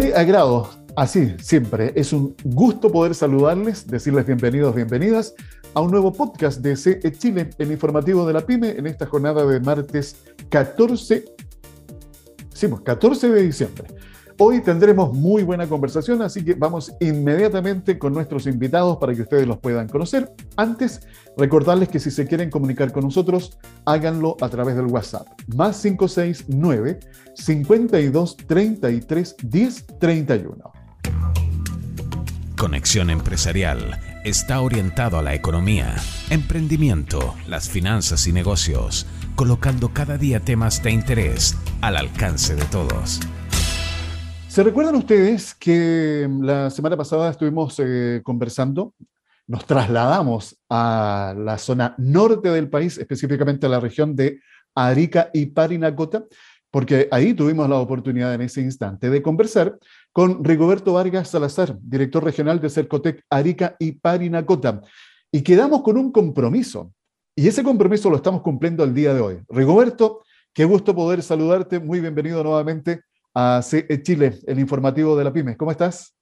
Qué agrado, así siempre. Es un gusto poder saludarles, decirles bienvenidos, bienvenidas a un nuevo podcast de CE Chile, el informativo de la PyME, en esta jornada de martes 14, sí, 14 de diciembre. Hoy tendremos muy buena conversación, así que vamos inmediatamente con nuestros invitados para que ustedes los puedan conocer. Antes, recordarles que si se quieren comunicar con nosotros, háganlo a través del WhatsApp. Más 569 52 33 10 31. Conexión Empresarial está orientado a la economía, emprendimiento, las finanzas y negocios, colocando cada día temas de interés al alcance de todos. ¿Se recuerdan ustedes que la semana pasada estuvimos eh, conversando? Nos trasladamos a la zona norte del país, específicamente a la región de Arica y Parinacota, porque ahí tuvimos la oportunidad en ese instante de conversar con Rigoberto Vargas Salazar, director regional de Cercotec Arica y Parinacota. Y quedamos con un compromiso. Y ese compromiso lo estamos cumpliendo el día de hoy. Rigoberto, qué gusto poder saludarte. Muy bienvenido nuevamente a CE Chile, el informativo de la PyME. ¿Cómo estás?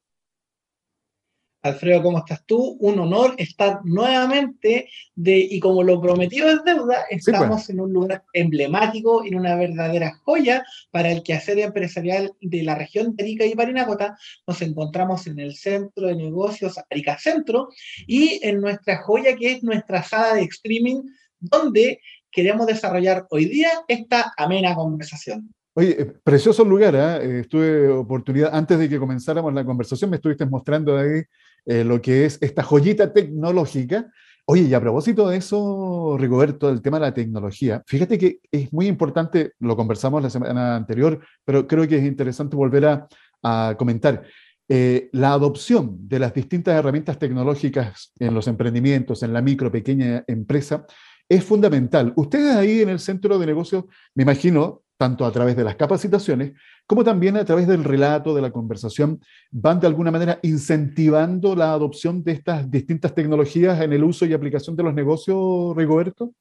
Alfredo, ¿cómo estás tú? Un honor estar nuevamente de, y como lo prometido es deuda, pues. estamos en un lugar emblemático, en una verdadera joya para el quehacer empresarial de la región de Arica y Parinacota. Nos encontramos en el centro de negocios Arica Centro y en nuestra joya que es nuestra sala de streaming, donde queremos desarrollar hoy día esta amena conversación. Oye, eh, precioso lugar, ¿eh? estuve oportunidad, antes de que comenzáramos la conversación, me estuviste mostrando ahí eh, lo que es esta joyita tecnológica. Oye, y a propósito de eso, Rigoberto, el tema de la tecnología, fíjate que es muy importante, lo conversamos la semana anterior, pero creo que es interesante volver a, a comentar. la adopción de las distintas herramientas tecnológicas en los emprendimientos, en la micro, pequeña empresa, es fundamental. Ustedes ahí en el centro de negocios, me imagino, tanto a través de las capacitaciones como también a través del relato, de la conversación, van de alguna manera incentivando la adopción de estas distintas tecnologías en el uso y aplicación de los negocios, Rigoberto?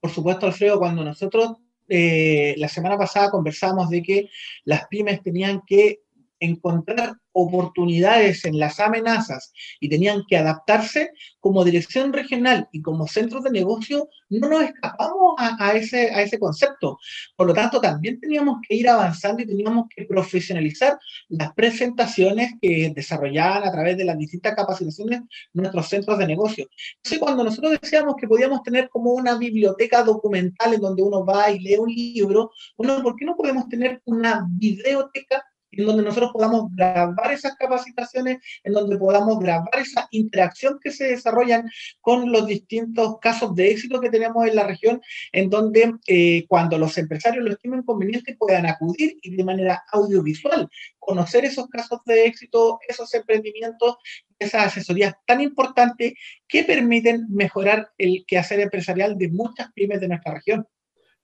Por supuesto, Alfredo, cuando nosotros eh, la semana pasada conversamos de que las pymes tenían que encontrar oportunidades en las amenazas y tenían que adaptarse, como dirección regional y como centros de negocio, no nos escapamos a, ese, a ese concepto. Por lo tanto, también teníamos que ir avanzando y teníamos que profesionalizar las presentaciones que desarrollaban a través de las distintas capacitaciones nuestros centros de negocio. Entonces, cuando nosotros decíamos que podíamos tener como una biblioteca documental en donde uno va y lee un libro, bueno, ¿por qué no podemos tener una videoteca en donde nosotros podamos grabar esas capacitaciones, en donde podamos grabar esa interacción que se desarrollan con los distintos casos de éxito que tenemos en la región, en donde eh, cuando los empresarios lo estimen conveniente puedan acudir y de manera audiovisual conocer esos casos de éxito, esos emprendimientos, esas asesorías tan importantes que permiten mejorar el quehacer empresarial de muchas pymes de nuestra región.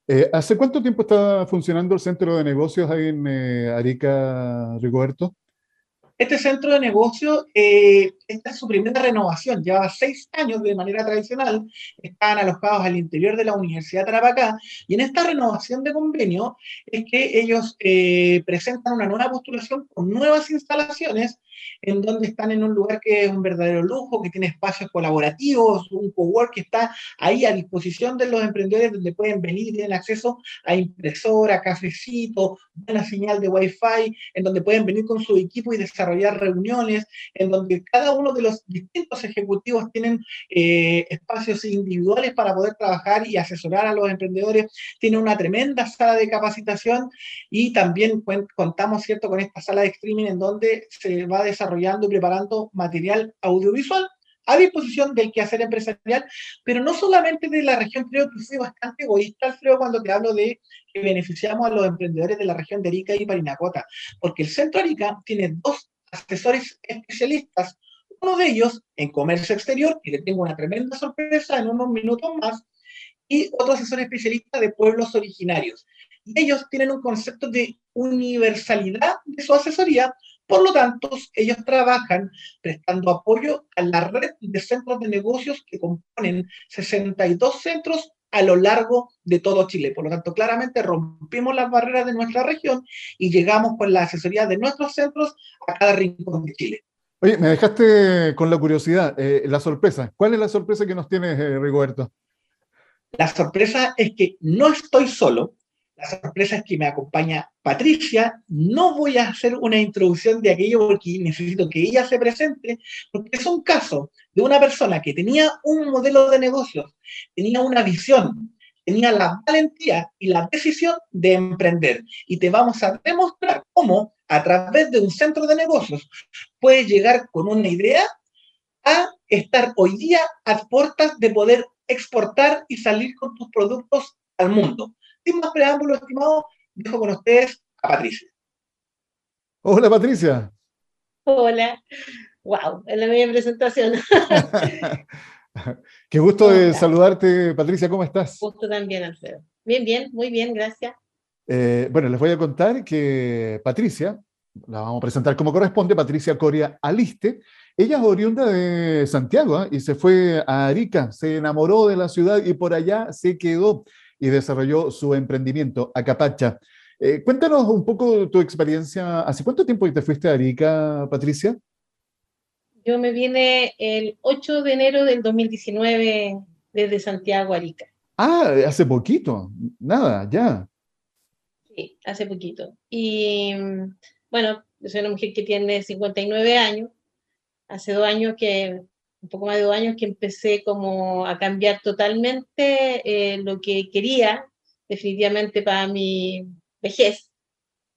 Eh, ¿Hace cuánto tiempo está funcionando el centro de negocios ahí en eh, Arica, Rigoberto? Este centro de negocio, eh, esta es su primera renovación, lleva seis años de manera tradicional, están alojados al interior de la Universidad Tarapacá, y en esta renovación de convenio es que ellos presentan una nueva postulación con nuevas instalaciones en donde están en un lugar que es un verdadero lujo, que tiene espacios colaborativos, un cowork que está ahí a disposición de los emprendedores donde pueden venir y tienen acceso a impresora, cafecito, buena señal de wifi, en donde pueden venir con su equipo y desarrollar reuniones, en donde cada uno de los distintos ejecutivos tienen eh, espacios individuales para poder trabajar y asesorar a los emprendedores, tiene una tremenda sala de capacitación y también contamos, ¿cierto?, con esta sala de streaming en donde se va desarrollando y preparando material audiovisual a disposición del quehacer empresarial, pero no solamente de la región, creo que fui bastante egoísta, Alfredo, cuando te hablo de que beneficiamos a los emprendedores de la región de Arica y Parinacota, porque el Centro Arica tiene dos asesores especialistas, uno de ellos en comercio exterior, y le tengo una tremenda sorpresa en unos minutos más, y otro asesor especialista de pueblos originarios. Y ellos tienen un concepto de universalidad de su asesoría, por lo tanto, ellos trabajan prestando apoyo a la red de centros de negocios que componen 62 centros a lo largo de todo Chile. Por lo tanto, claramente rompimos las barreras de nuestra región y llegamos con la asesoría de nuestros centros a cada rincón de Chile. Oye, me dejaste con la curiosidad, eh, la sorpresa. ¿Cuál es la sorpresa que nos tienes, eh, Rigoberto? La sorpresa es que no estoy solo, la sorpresa es que me acompaña Patricia. No voy a hacer una introducción de aquello porque necesito que ella se presente, porque es un caso de una persona que tenía un modelo de negocios, tenía una visión, tenía la valentía y la decisión de emprender. Y te vamos a demostrar cómo a través de un centro de negocios puedes llegar con una idea a estar hoy día a puertas de poder exportar y salir con tus productos al mundo sin más preámbulos, estimado, dejo con ustedes a Patricia. Hola, Patricia. Hola. Wow, es la media presentación. Qué gusto de saludarte, Patricia, ¿cómo estás? Gusto también, Alfredo. Bien, bien, muy bien, gracias. Eh, bueno, les voy a contar que Patricia, la vamos a presentar como corresponde, Patricia Coria Aliste, ella es oriunda de Santiago ¿eh? y se fue a Arica, se enamoró de la ciudad y por allá se quedó y desarrolló su emprendimiento, Acapacha. Eh, cuéntanos un poco tu experiencia. ¿Hace cuánto tiempo te fuiste a Arica, Patricia? Yo me vine el 8 de enero del 2019 desde Santiago a Arica. Ah, hace poquito, nada, ya. Sí, hace poquito. Y bueno, yo soy una mujer que tiene 59 años. Hace dos años que un poco más de dos años que empecé como a cambiar totalmente eh, lo que quería definitivamente para mi vejez.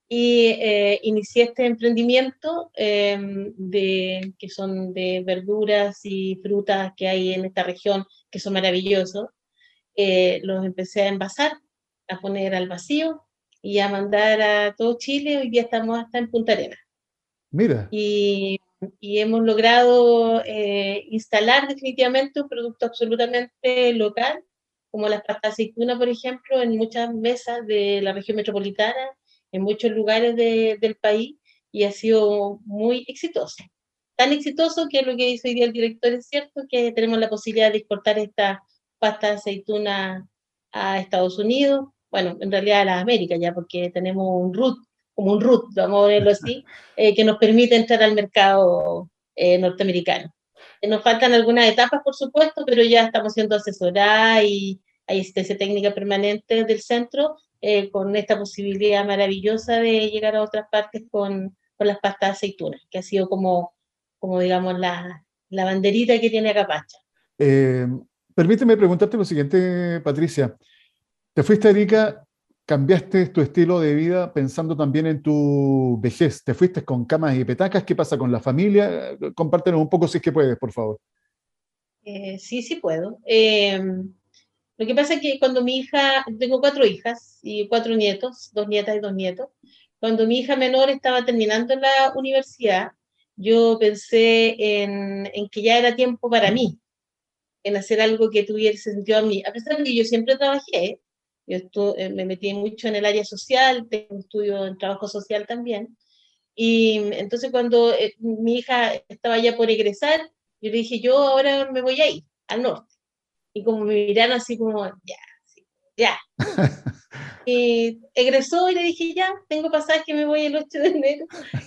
Y eh, inicié este emprendimiento em, de, que son de verduras y frutas que hay en esta región, que son maravillosos. Eh, los empecé a envasar, a poner al vacío y a mandar a todo Chile. Hoy día estamos hasta en Punta Arenas. Mira. Y y hemos logrado eh, instalar definitivamente un producto absolutamente local, como las pastas aceituna, por ejemplo, en muchas mesas de la región metropolitana, en muchos lugares del país, y ha sido muy exitoso. Tan exitoso que lo que dice hoy día el director es cierto, que tenemos la posibilidad de exportar esta pasta aceituna a Estados Unidos, bueno, en realidad a las Américas ya, porque tenemos un root como un root, vamos a ponerlo así, eh, que nos permite entrar al mercado eh, norteamericano. Eh, nos faltan algunas etapas, por supuesto, pero ya estamos siendo asesoradas y hay asistencia técnica permanente del centro con esta posibilidad maravillosa de llegar a otras partes con, con las pastas de aceitunas, que ha sido como, como digamos, la, la banderita que tiene Acapacha. permíteme preguntarte lo siguiente, Patricia. Te fuiste a Erika cambiaste tu estilo de vida pensando también en tu vejez. ¿Te fuiste con camas y petacas? ¿Qué pasa con la familia? Compártenos un poco si es que puedes, por favor. Eh, sí, sí puedo. Em, lo que pasa es que cuando mi hija, tengo cuatro hijas y cuatro nietos, dos nietas y dos nietos, cuando mi hija menor estaba terminando la universidad, yo pensé en, en que ya era tiempo para mí, en hacer algo que tuviera sentido a mí. A pesar de que yo siempre trabajé, yo eh, me metí mucho en el área social, tengo un estudio en trabajo social también. Y entonces cuando eh, mi hija estaba ya por egresar, yo le dije, yo ahora me voy a ir al norte. Y como me miraron así como, ya, ya. y egresó y le dije, ya, tengo pasaje, me voy el 8 de enero.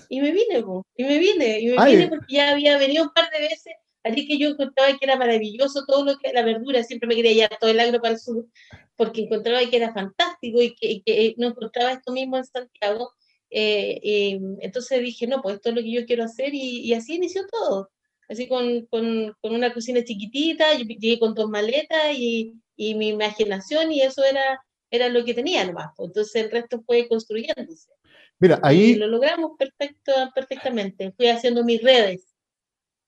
Y me vine, y me vine, y me vine porque ya había venido un par de veces Así que yo encontraba que era maravilloso todo lo que la verdura, siempre me quería llevar todo el agro para el sur, porque encontraba que era fantástico y que, no encontraba esto mismo en Santiago. Eh, entonces dije, no, pues esto es lo que yo quiero hacer y, así inició todo. Así con, con, con, una cocina chiquitita, yo llegué con dos maletas y, y, mi imaginación y eso era, era lo que tenía nomás. Pues. Entonces el resto fue construyéndose. Mira, ahí... Y lo logramos perfecto, perfectamente. Fui haciendo mis redes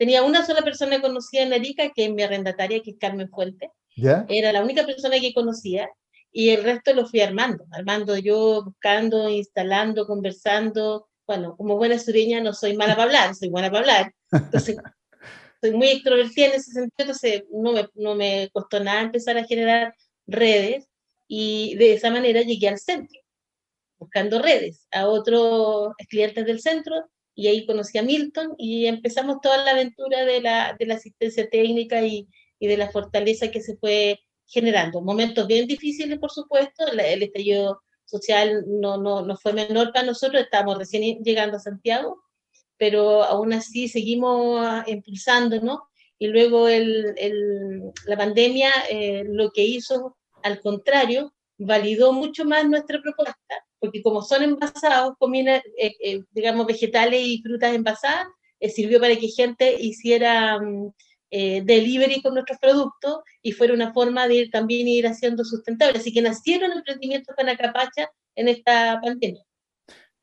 Tenía una sola persona conocida en Arica, que es mi arrendataria, que es Carmen Fuente. Era la única persona que conocía y el resto lo fui armando, armando yo, buscando, instalando, conversando. Bueno, como buena sureña no soy mala para hablar, soy buena para hablar. Entonces, soy muy extrovertida en ese sentido, entonces no me, no me costó nada empezar a generar redes y de esa manera llegué al centro, buscando redes a otros clientes del centro y ahí conocí a Milton y empezamos toda la aventura de la, de la asistencia técnica y, y, de la fortaleza que se fue generando. Momentos bien difíciles, por supuesto, el estallido social no, no, no fue menor para nosotros, estamos recién llegando a Santiago, pero aún así seguimos ah, impulsando, ¿no? Y luego el, el, la pandemia eh, lo que hizo, al contrario, validó mucho más nuestra propuesta, porque como son envasados, comida, eh, eh, digamos, vegetales y frutas envasadas, sirvió para que gente hiciera mm, delivery con nuestros productos y fuera una forma de ir, también ir haciendo sustentable. Así que nacieron emprendimientos con Acapacha en esta pandemia.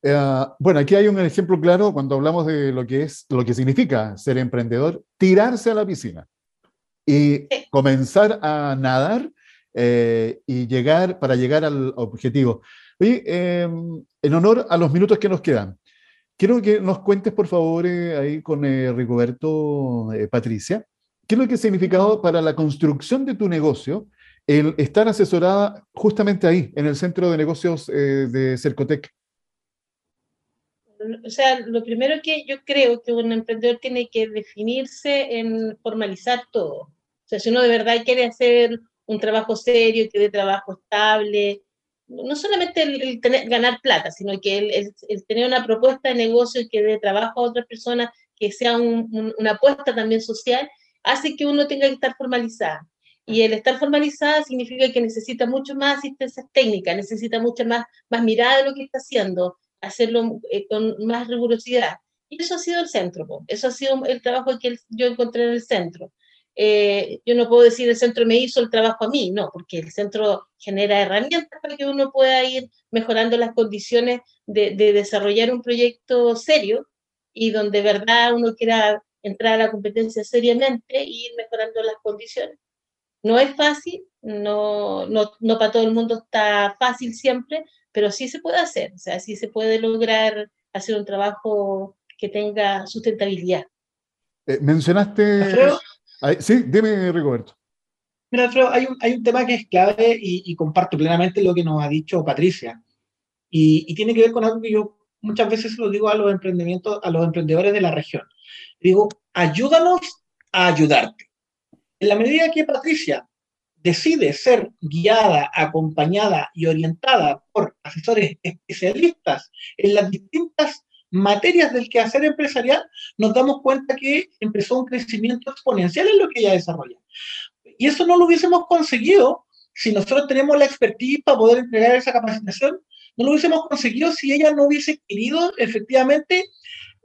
Eh, bueno, aquí hay un ejemplo claro cuando hablamos de lo que es, lo que significa ser emprendedor, tirarse a la piscina y comenzar a nadar eh, y llegar para llegar al objetivo. Oye, em, en honor a los minutos que nos quedan, quiero que nos cuentes, por favor, eh, ahí con Rigoberto, Patricia, qué es lo que ha significado para la construcción de tu negocio el estar asesorada justamente ahí, en el centro de negocios de Cercotec o sea, lo primero que yo creo que un emprendedor tiene que definirse en formalizar todo. O sea, si uno de verdad quiere hacer un trabajo serio, que dé trabajo estable, no solamente el, ganar plata, sino que el, tener una propuesta de negocio que dé trabajo a otras personas, que sea una apuesta también social, hace que uno tenga que estar formalizada. Y el estar formalizada significa que necesita mucho más asistencia técnica, necesita mucha más, más mirada de lo que está haciendo, hacerlo eh, con más rigurosidad. Y eso ha sido el centro, eso ha sido el trabajo que yo encontré en el centro. Eh, yo no puedo decir el centro me hizo el trabajo a mí, no, porque el centro genera herramientas para que uno pueda ir mejorando las condiciones de, de desarrollar un proyecto serio y donde de verdad uno quiera entrar a la competencia seriamente y ir mejorando las condiciones. No es fácil, no, no, no para todo el mundo está fácil siempre, pero sí se puede hacer, o sea, sí se puede lograr hacer un trabajo que tenga sustentabilidad. Eh, mencionaste... sí, dime, Rigoberto. Mira, Alfredo, hay un, hay un tema que es clave y, comparto plenamente lo que nos ha dicho Patricia. Y, tiene que ver con algo que yo muchas veces lo digo a los emprendimientos, a los emprendedores de la región. Digo, ayúdanos a ayudarte. En la medida que Patricia decide ser guiada, acompañada y orientada por asesores especialistas en las distintas materias del quehacer empresarial, nos damos cuenta que empezó un crecimiento exponencial en lo que ella desarrolla. Y eso no lo hubiésemos conseguido si nosotros tenemos la expertise para poder entregar esa capacitación, no lo hubiésemos conseguido si ella no hubiese querido efectivamente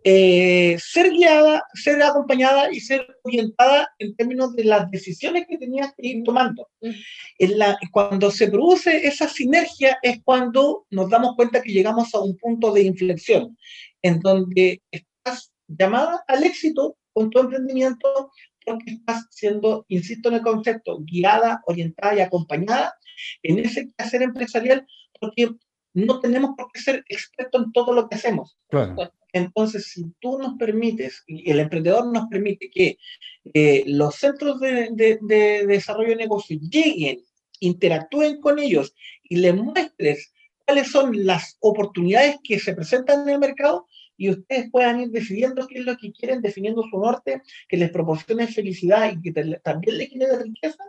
eh, ser guiada, ser acompañada y ser orientada en términos de las decisiones que tenías que ir tomando. En la, cuando se produce esa sinergia es cuando nos damos cuenta que llegamos a un punto de inflexión, en donde estás llamada al éxito con tu emprendimiento porque estás siendo, insisto en el concepto, guiada, orientada y acompañada en ese hacer empresarial, porque no tenemos por qué ser expertos en todo lo que hacemos. Claro. Entonces, si tú nos permites, y el emprendedor nos permite que eh, los centros de, desarrollo de negocio lleguen, interactúen con ellos y les muestres cuáles son las oportunidades que se presentan en el mercado y ustedes puedan ir decidiendo qué es lo que quieren, definiendo su norte, que les proporcione felicidad y que también les genere riqueza,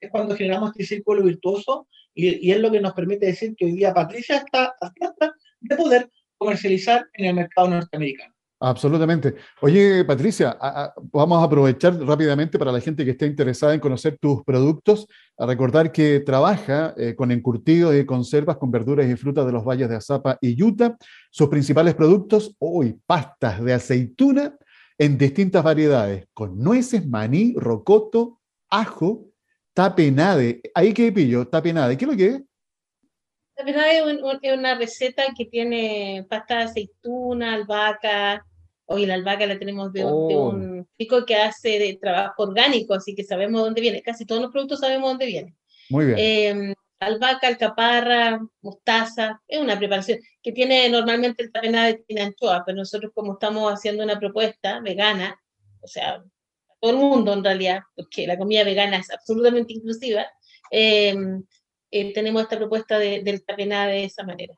es cuando generamos este círculo virtuoso y, es lo que nos permite decir que hoy día Patricia está a de poder comercializar en el mercado norteamericano. Absolutamente. Oye, Patricia, vamos a aprovechar rápidamente para la gente que esté interesada en conocer tus productos, recordar que trabaja eh, con encurtidos y conservas con verduras y frutas de los valles de Azapa y Utah. Sus principales productos, hoy pastas de aceituna en distintas variedades, con nueces, maní, rocoto, ajo, tapenade. Ahí que pillo, tapenade. ¿Qué es lo que es? La verdad es, una receta que tiene pasta de aceituna, albahaca. Hoy la albahaca la tenemos de, oh. un chico que hace de trabajo orgánico, así que sabemos dónde viene. Casi todos los productos sabemos dónde viene. Muy bien. Eh, albahaca, alcaparra, mostaza, es una preparación que tiene normalmente el tapenade de anchoa, pero nosotros como estamos haciendo una propuesta vegana, o sea, todo el mundo en realidad, porque la comida vegana es absolutamente inclusiva, eh, eh, tenemos esta propuesta de, del tapenada de esa manera.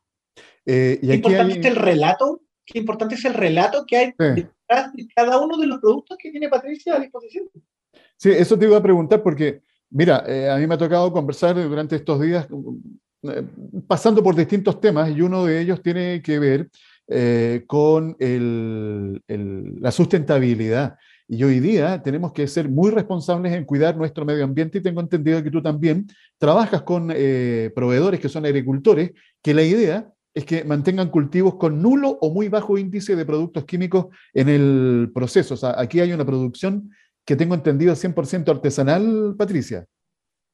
Eh, y qué importante es el relato, qué importante es el relato que hay detrás de cada uno de los productos que tiene Patricia a disposición. Sí, eso te iba a preguntar porque Mira, eh, a mí me ha tocado conversar durante estos días eh, pasando por distintos temas y uno de ellos tiene que ver eh, con la sustentabilidad. Y hoy día tenemos que ser muy responsables en cuidar nuestro medio ambiente y tengo entendido que tú también trabajas con proveedores que son agricultores, que la idea es que mantengan cultivos con nulo o muy bajo índice de productos químicos en el proceso. O sea, aquí hay una producción que tengo entendido 100% artesanal, Patricia.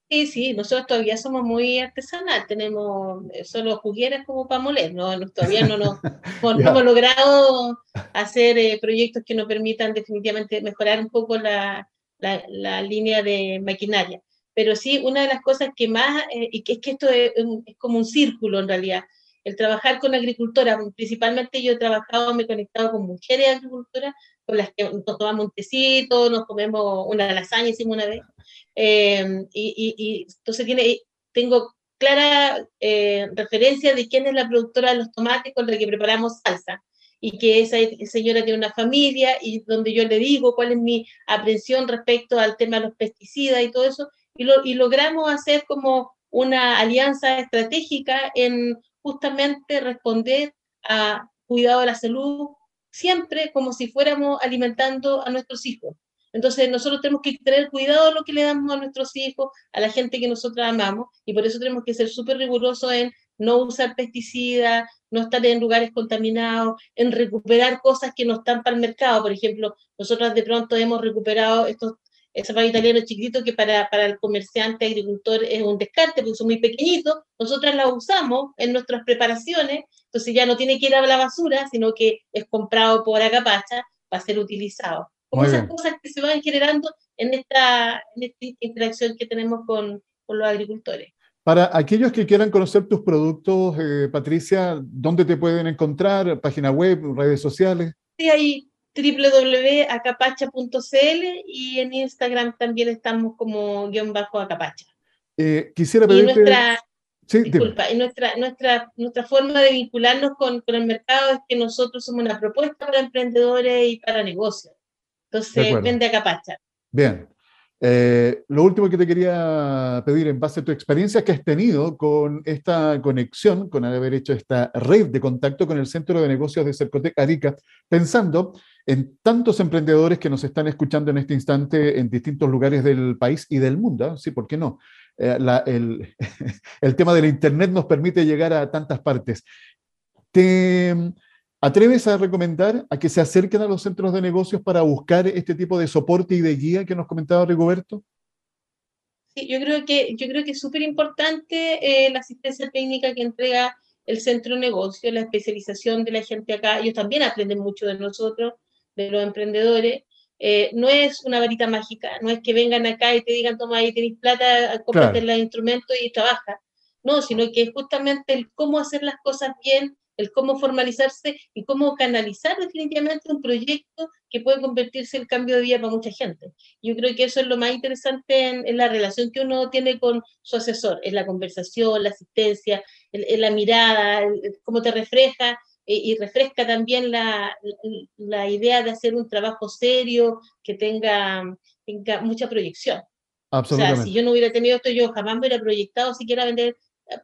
Sí, sí, nosotros todavía somos muy artesanal, tenemos eh, solo jugueras como para moler, ¿no? todavía no, nos, hemos logrado hacer eh, proyectos que nos permitan definitivamente mejorar un poco la, la, línea de maquinaria. Pero sí, una de las cosas que más, eh, y que es que esto es, es, como un círculo en realidad, el trabajar con agricultoras, principalmente yo he trabajado, me he conectado con mujeres agricultoras, con las que nos tomamos un tecito, nos comemos una lasaña, hicimos una vez. Eh, y, y, entonces tiene, tengo clara eh, referencia de quién es la productora de los tomates con la que preparamos salsa y que esa señora tiene una familia y donde yo le digo cuál es mi aprensión respecto al tema de los pesticidas y todo eso, y, lo, y logramos hacer como una alianza estratégica en justamente responder a cuidado de la salud, siempre como si fuéramos alimentando a nuestros hijos. Entonces nosotros tenemos que tener cuidado de lo que le damos a nuestros hijos, a la gente que nosotros amamos, y por eso tenemos que ser súper rigurosos en no usar pesticidas, no estar en lugares contaminados, en recuperar cosas que no están para el mercado. Por ejemplo, nosotros de pronto hemos recuperado estos pan italiano chiquitito que para, para, el comerciante agricultor es un descarte porque son muy pequeñitos, nosotras la usamos en nuestras preparaciones, entonces ya no tiene que ir a la basura, sino que es comprado por Acapacha para ser utilizado. Como esas cosas que se van generando en esta, en esta interacción que tenemos con, con, los agricultores. Para aquellos que quieran conocer tus productos, eh, Patricia, ¿dónde te pueden encontrar? ¿Página web, redes sociales? Sí, ahí www.acapacha.cl y en Instagram también estamos como guion bajo acapacha. Eh, quisiera pedirte... Y nuestra, disculpa, y nuestra, nuestra, nuestra forma de vincularnos con, con, el mercado es que nosotros somos una propuesta para emprendedores y para negocios. Entonces, vende acapacha. Bien. Eh, lo último que te quería pedir en base a tu experiencia que has tenido con esta conexión, con haber hecho esta red de contacto con el Centro de Negocios de Cercotec Arica, pensando en tantos emprendedores que nos están escuchando en este instante en distintos lugares del país y del mundo. Sí, ¿por qué no? Eh, el, el, tema del Internet nos permite llegar a tantas partes. ¿Te atreves a recomendar a que se acerquen a los centros de negocios para buscar este tipo de soporte y de guía que nos comentaba Rigoberto? Sí, yo creo que, yo creo que es súper importante eh, la asistencia técnica que entrega el centro de negocio, la especialización de la gente acá. Ellos también aprenden mucho de nosotros de los emprendedores, eh, no es una varita mágica, no es que vengan acá y te digan, toma ahí tenéis plata, cómprate claro. los instrumentos y trabaja. No, sino que es justamente el cómo hacer las cosas bien, el cómo formalizarse y cómo canalizar definitivamente un proyecto que puede convertirse en cambio de vida para mucha gente. Yo creo que eso es lo más interesante en, la relación que uno tiene con su asesor, es la conversación, la asistencia, el, la mirada, cómo te refleja eh, y refresca también la, la, idea de hacer un trabajo serio que tenga, tenga mucha proyección. O sea, si yo no hubiera tenido esto, yo jamás me hubiera proyectado siquiera vender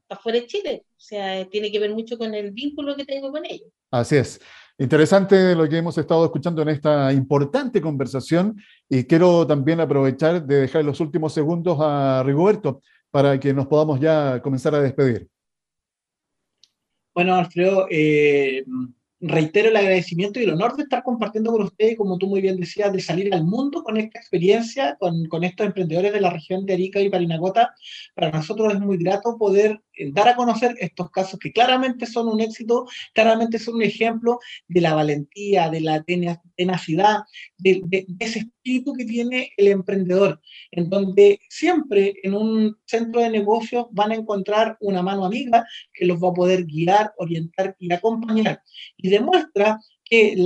afuera de Chile. O sea, tiene que ver mucho con el vínculo que tengo con ellos. Así es. Interesante lo que hemos estado escuchando en esta importante conversación y quiero también aprovechar de dejar los últimos segundos a Rigoberto para que nos podamos ya comenzar a despedir. Bueno, Alfredo, eh, reitero el agradecimiento y el honor de estar compartiendo con ustedes, como tú muy bien decías, de salir al mundo con esta experiencia, con, estos emprendedores de la región de Arica y Parinacota. Para nosotros es muy grato poder eh, dar a conocer estos casos que claramente son un éxito, claramente son un ejemplo de la valentía, de la tenacidad, de, ese espíritu que tiene el emprendedor, en donde siempre en un centro de negocios van a encontrar una mano amiga que los va a poder guiar, orientar y acompañar. Demuestra que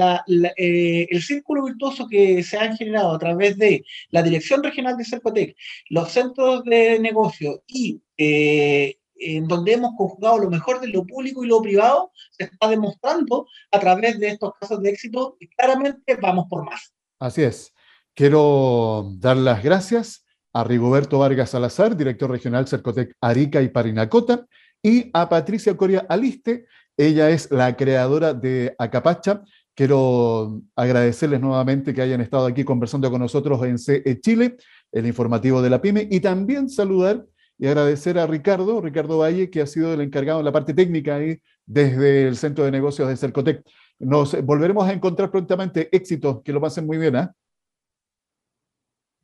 eh, el círculo virtuoso que se ha generado a través de la Dirección Regional de Cercotec, los centros de negocio y eh, en donde hemos conjugado lo mejor de lo público y lo privado, se está demostrando a través de estos casos de éxito y claramente vamos por más. Así es. Quiero dar las gracias a Rigoberto Vargas Salazar, director regional Cercotec Arica y Parinacota, y a Patricia Coria Aliste, ella es la creadora de Acapacha. Quiero agradecerles nuevamente que hayan estado aquí conversando con nosotros en CE Chile, el informativo de la PyME, y también saludar y agradecer a Ricardo, Ricardo Valle, que ha sido el encargado de la parte técnica ahí desde el Centro de Negocios de Cercotec. Nos volveremos a encontrar prontamente. Éxito, que lo pasen muy bien. ¿eh?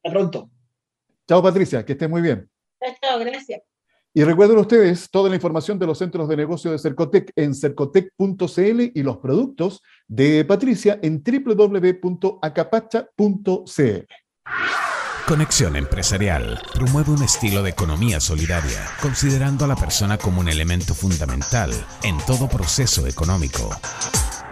Hasta pronto. Chao, Patricia, que estés muy bien. Chao, gracias. Y recuerden ustedes toda la información de los centros de negocio de Cercotec en cercotec.cl y los productos de Patricia en www.acapacha.cl. Conexión Empresarial promueve un estilo de economía solidaria, considerando a la persona como un elemento fundamental en todo proceso económico.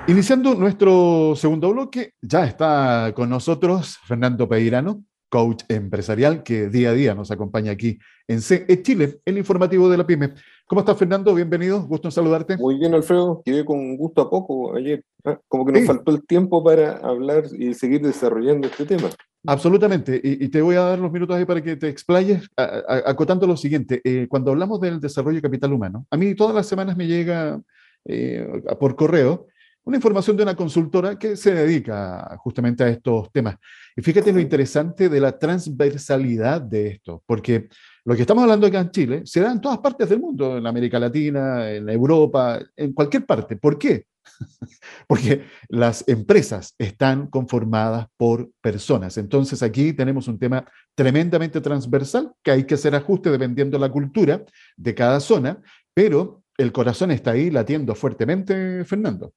Iniciando nuestro segundo bloque, ya está con nosotros Fernando Peirano, coach empresarial que día a día nos acompaña aquí en CE Chile, el informativo de la PyME. ¿Cómo estás, Fernando? Bienvenido, gusto en saludarte. Muy bien, Alfredo. Quedé con gusto a poco ayer. ¿ah? Como que nos faltó el tiempo para hablar y seguir desarrollando este tema. Absolutamente. Y, te voy a dar los minutos ahí para que te explayes, acotando lo siguiente. Eh, cuando hablamos del desarrollo de capital humano, a mí todas las semanas me llega eh, por correo una información de una consultora que se dedica justamente a estos temas. Y fíjate lo interesante de la transversalidad de esto, porque lo que estamos hablando acá en Chile se da en todas partes del mundo, en América Latina, en Europa, en cualquier parte. ¿Por qué? Porque las empresas están conformadas por personas. Entonces aquí tenemos un tema tremendamente transversal que hay que hacer ajuste dependiendo de la cultura de cada zona, pero el corazón está ahí latiendo fuertemente, Fernando.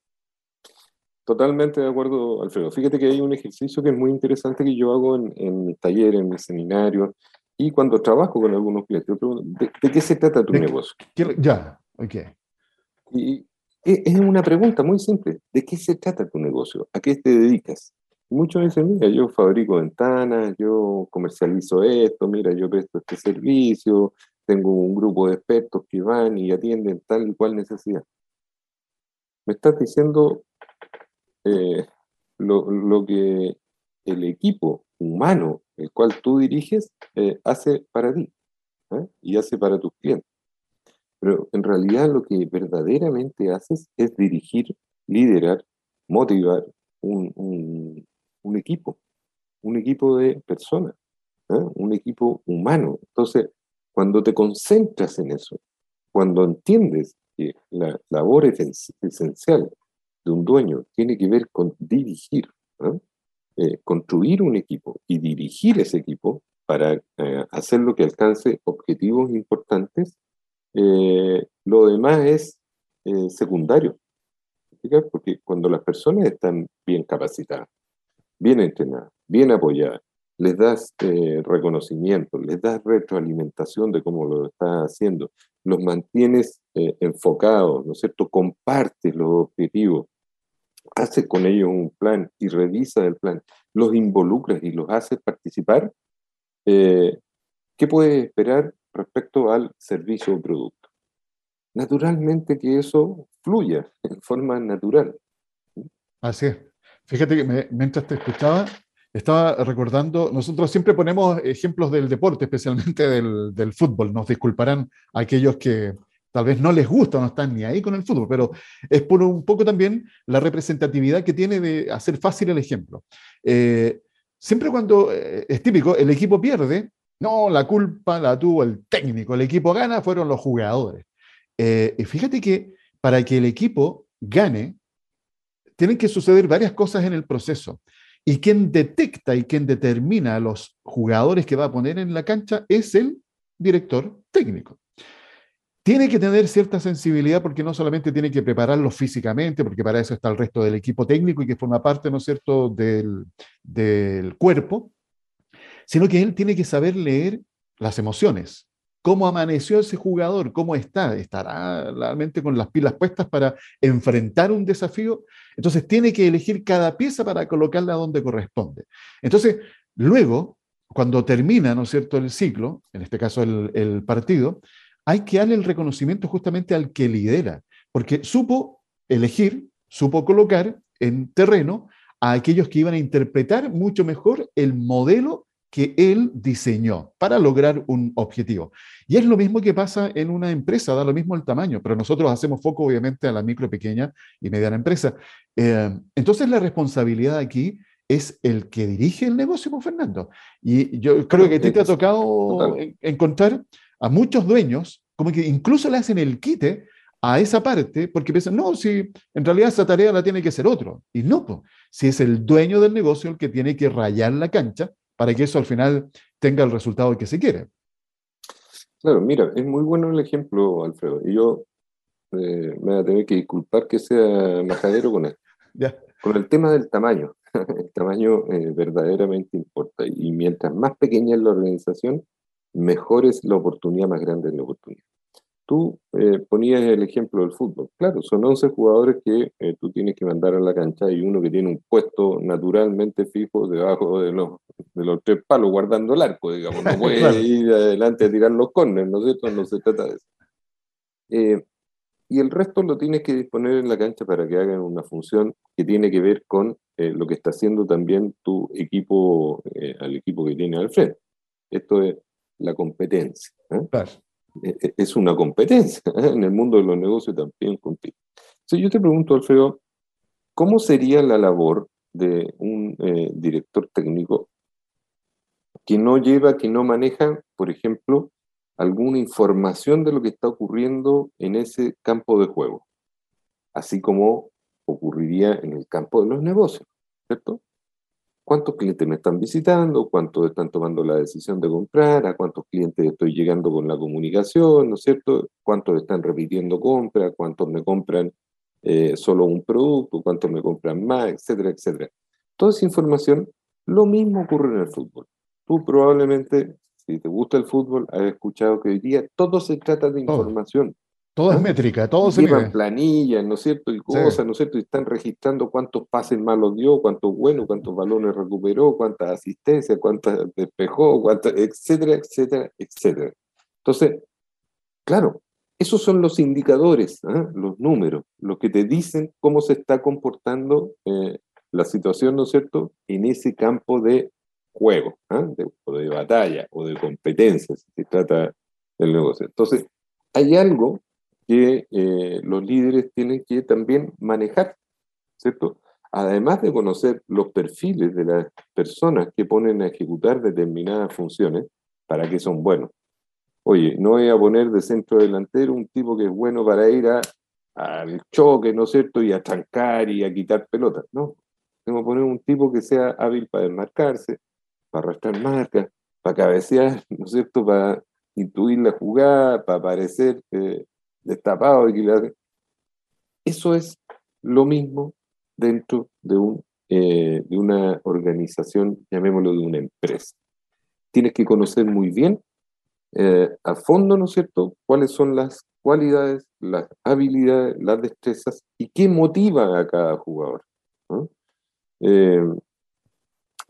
Totalmente de acuerdo, Alfredo. Fíjate que hay un ejercicio que es muy interesante que yo hago en, en mi taller, en mi seminario y cuando trabajo con algunos clientes. ¿de, qué se trata tu negocio? Ya, ok. Y es una pregunta muy simple. ¿De qué se trata tu negocio? ¿A qué te dedicas? Muchos dicen, mira, yo fabrico ventanas, yo comercializo esto, mira, yo presto este servicio, tengo un grupo de expertos que van y atienden tal y cual necesidad. Me estás diciendo eh, lo, que el equipo humano, el cual tú diriges, eh, hace para ti ¿eh? y hace para tus clientes. Pero en realidad lo que verdaderamente haces es dirigir, liderar, motivar un, un equipo, un equipo de personas, un equipo humano. Entonces, cuando te concentras en eso, cuando entiendes que la labor esencial de un dueño tiene que ver con dirigir, eh, construir un equipo y dirigir ese equipo para eh, hacer lo que alcance objetivos importantes, eh, lo demás es secundario. Porque cuando las personas están bien capacitadas, bien entrenadas, bien apoyadas, les das reconocimiento, les das retroalimentación de cómo lo estás haciendo, los mantienes enfocados, ¿no es cierto? Compartes los objetivos, hace con ellos un plan y revisa el plan, los involucras y los haces participar, eh, ¿qué puedes esperar respecto al servicio o producto? Naturalmente que eso fluya en forma natural. Así es. Fíjate que mientras te escuchaba, estaba recordando, nosotros siempre ponemos ejemplos del deporte, especialmente del fútbol. Nos disculparán aquellos que, Tal vez no les gusta, no están ni ahí con el fútbol, pero es por un poco también la representatividad que tiene de hacer fácil el ejemplo. Eh, siempre cuando eh, es típico, el equipo pierde, no, la culpa la tuvo el técnico, el equipo gana, fueron los jugadores. Eh, y fíjate que para que el equipo gane, tienen que suceder varias cosas en el proceso. Y quien detecta y quien determina a los jugadores que va a poner en la cancha es el director técnico tiene que tener cierta sensibilidad porque no solamente tiene que prepararlos físicamente, porque para eso está el resto del equipo técnico y que forma parte, ¿no cierto?, del, del cuerpo, sino que él tiene que saber leer las emociones. ¿Cómo amaneció ese jugador? ¿Cómo está? ¿Estará realmente con las pilas puestas para enfrentar un desafío? Entonces tiene que elegir cada pieza para colocarla donde corresponde. Entonces, luego, cuando termina, ¿no cierto?, el ciclo, en este caso el partido, hay que darle el reconocimiento justamente al que lidera, porque supo elegir, supo colocar en terreno a aquellos que iban a interpretar mucho mejor el modelo que él diseñó para lograr un objetivo. Y es lo mismo que pasa en una empresa, da lo mismo el tamaño, pero nosotros hacemos foco obviamente a la micro, pequeña y mediana empresa. Eh, entonces la responsabilidad aquí es el que dirige el negocio, pues, Fernando. Y yo creo que a ti te ha tocado encontrar a muchos dueños como que incluso le hacen el quite a esa parte porque piensan, no, si en realidad esa tarea la tiene que hacer otro. Y no, pues, si es el dueño del negocio el que tiene que rayar la cancha para que eso al final tenga el resultado que se quiere. Claro, mira, es muy bueno el ejemplo, Alfredo. Y yo eh, me voy a tener que disculpar que sea majadero con él. Con el tema del tamaño. el tamaño eh, verdaderamente importa. Y mientras más pequeña es la organización, mejor es la oportunidad, más grande es la oportunidad. Tú eh, ponías el ejemplo del fútbol. Claro, son 11 jugadores que eh, tú tienes que mandar a la cancha y uno que tiene un puesto naturalmente fijo debajo de los, de los tres palos, guardando el arco, digamos. No puede ir adelante a tirar los corners, ¿no es cierto? No se trata de eso. Eh, y el resto lo tienes que disponer en la cancha para que hagan una función que tiene que ver con lo que está haciendo también tu equipo, al equipo que tiene al frente. Esto es la competencia. Claro. E, e, es una competencia en el mundo de los negocios también contigo. Entonces yo te pregunto, Alfredo, ¿cómo sería la labor de un eh, director técnico que no lleva, que no maneja, por ejemplo, alguna información de lo que está ocurriendo en ese campo de juego, así como ocurriría en el campo de los negocios, ¿cierto? Cuántos clientes me están visitando, cuántos están tomando la decisión de comprar, a cuántos clientes estoy llegando con la comunicación, ¿no es cierto? Cuántos están repitiendo compras, cuántos me compran eh, solo un producto, cuántos me compran más, etcétera, etcétera. Toda esa información, lo mismo ocurre en el fútbol. Tú probablemente, si te gusta el fútbol, has escuchado que hoy día todo se trata de información. Todo es métrica, todo se Llevan planillas, ¿no es cierto? Y cosas, ¿no es cierto? Y están registrando cuántos pases malos dio, cuántos buenos, cuántos balones recuperó, cuántas asistencias, cuántas despejó, cuántas, etcétera, etcétera, etcétera. Entonces, claro, esos son los indicadores, ¿eh? los números, los que te dicen cómo se está comportando eh, la situación, ¿no es cierto?, en ese campo de juego, ¿eh? de, o de batalla, o de competencia, si se trata del negocio. Entonces, hay algo que eh, los líderes tienen que también manejar, ¿cierto? Además de conocer los perfiles de las personas que ponen a ejecutar determinadas funciones, para qué son buenos. Oye, no voy a poner de centro delantero un tipo que es bueno para ir al choque, ¿no es cierto? Y a trancar y a quitar pelotas, ¿no? Tengo que poner un tipo que sea hábil para desmarcarse, para arrastrar marcas, para cabecear, ¿no es cierto? Para intuir la jugada, para aparecer eh, destapado, Eso es lo mismo dentro de, un, eh, de una organización, llamémoslo de una empresa. Tienes que conocer muy bien eh, a fondo, ¿no es cierto?, cuáles son las cualidades, las habilidades, las destrezas y qué motiva a cada jugador. Eh,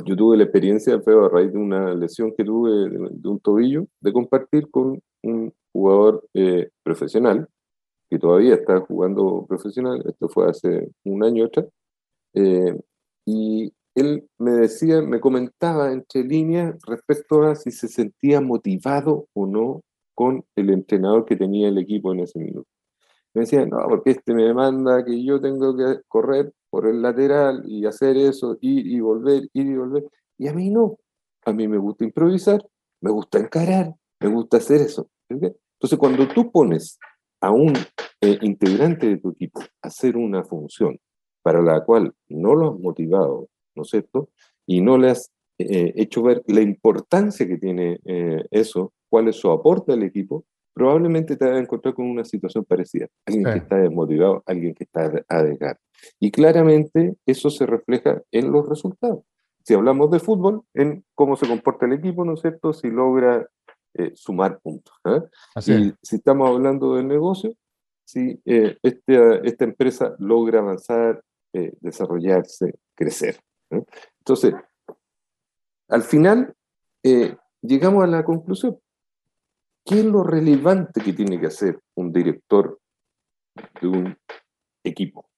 yo tuve la experiencia, feo, a raíz de una lesión que tuve de, un tobillo, de compartir con un jugador eh, profesional, que todavía está jugando profesional, esto fue hace un año atrás, eh, y él me decía, me comentaba entre líneas respecto a si se sentía motivado o no con el entrenador que tenía el equipo en ese minuto. Me decía, no, porque este me demanda que yo tengo que correr por el lateral y hacer eso, ir y volver, ir y volver. Y a mí no. A mí me gusta improvisar, me gusta encarar, me gusta hacer eso. Entonces, cuando tú pones a un eh, integrante de tu equipo a hacer una función para la cual no lo has motivado, ¿no es cierto? Y no le has eh, hecho ver la importancia que tiene eh, eso, cuál es su aporte al equipo, probablemente te vas a encontrar con una situación parecida. Alguien que está desmotivado, alguien que está a desgar. Y claramente eso se refleja en los resultados. Si hablamos de fútbol, en cómo se comporta el equipo, ¿no es cierto? Si logra eh, sumar puntos. ¿eh? Y si estamos hablando del negocio, si eh, este, esta empresa logra avanzar, desarrollarse, crecer. Entonces, al final, llegamos a la conclusión. ¿Qué es lo relevante que tiene que hacer un director de un equipo?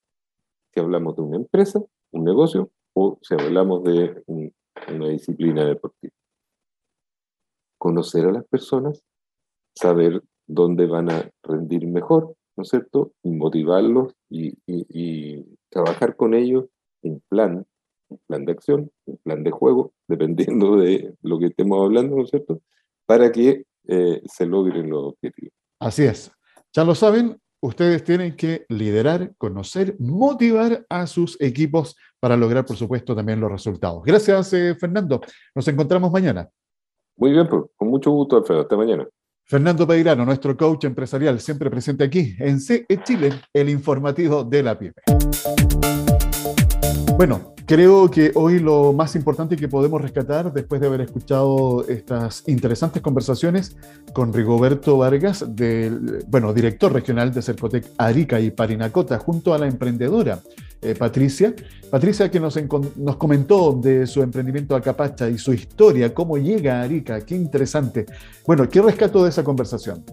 Si hablamos de una empresa, un negocio, o si hablamos de una disciplina deportiva. conocer a las personas, saber dónde van a rendir mejor, ¿no es cierto? Y motivarlos y, trabajar con ellos en plan, en plan de acción, en plan de juego, dependiendo de lo que estemos hablando, ¿no es cierto? Para que eh, se logren los objetivos. Así es. Ya lo saben, ustedes tienen que liderar, conocer, motivar a sus equipos para lograr, por supuesto, también los resultados. Gracias, eh, Fernando. Nos encontramos mañana. Muy bien, pues, con mucho gusto, Alfredo. Hasta mañana. Fernando Peirano, nuestro coach empresarial, siempre presente aquí en CE Chile, el informativo de la PYME. Bueno, Creo que hoy lo más importante que podemos rescatar después de haber escuchado estas interesantes conversaciones con Rigoberto Vargas, del, bueno, director regional de Cercotec Arica y Parinacota, junto a la emprendedora eh, Patricia. Patricia que nos, comentó de su emprendimiento Acapacha y su historia, cómo llega a Arica, qué interesante. Bueno, ¿qué rescato de esa conversación?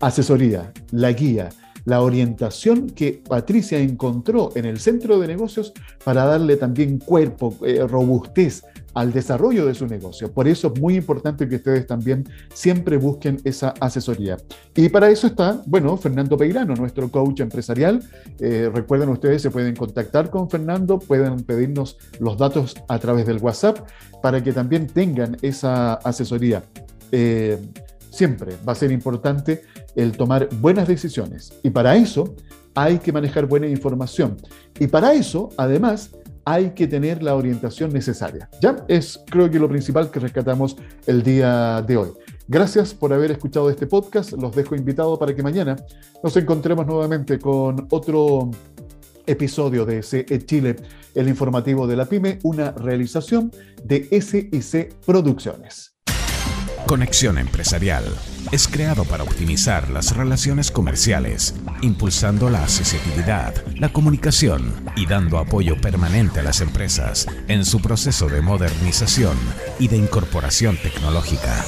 Asesoría, la guía, la orientación que Patricia encontró en el centro de negocios para darle también cuerpo, eh, robustez al desarrollo de su negocio. Por eso es muy importante que ustedes también siempre busquen esa asesoría. Y para eso está, bueno, Fernando Peirano, nuestro coach empresarial. Eh, recuerden ustedes, se pueden contactar con Fernando, pueden pedirnos los datos a través del WhatsApp para que también tengan esa asesoría. Eh, siempre va a ser importante el tomar buenas decisiones. Y para eso hay que manejar buena información. Y para eso, además, hay que tener la orientación necesaria. Ya es creo que lo principal que rescatamos el día de hoy. Gracias por haber escuchado este podcast. Los dejo invitados para que mañana nos encontremos nuevamente con otro episodio de CE Chile, el informativo de la PyME, una realización de SIC Producciones. Conexión Empresarial es creado para optimizar las relaciones comerciales, impulsando la accesibilidad, la comunicación y dando apoyo permanente a las empresas en su proceso de modernización y de incorporación tecnológica.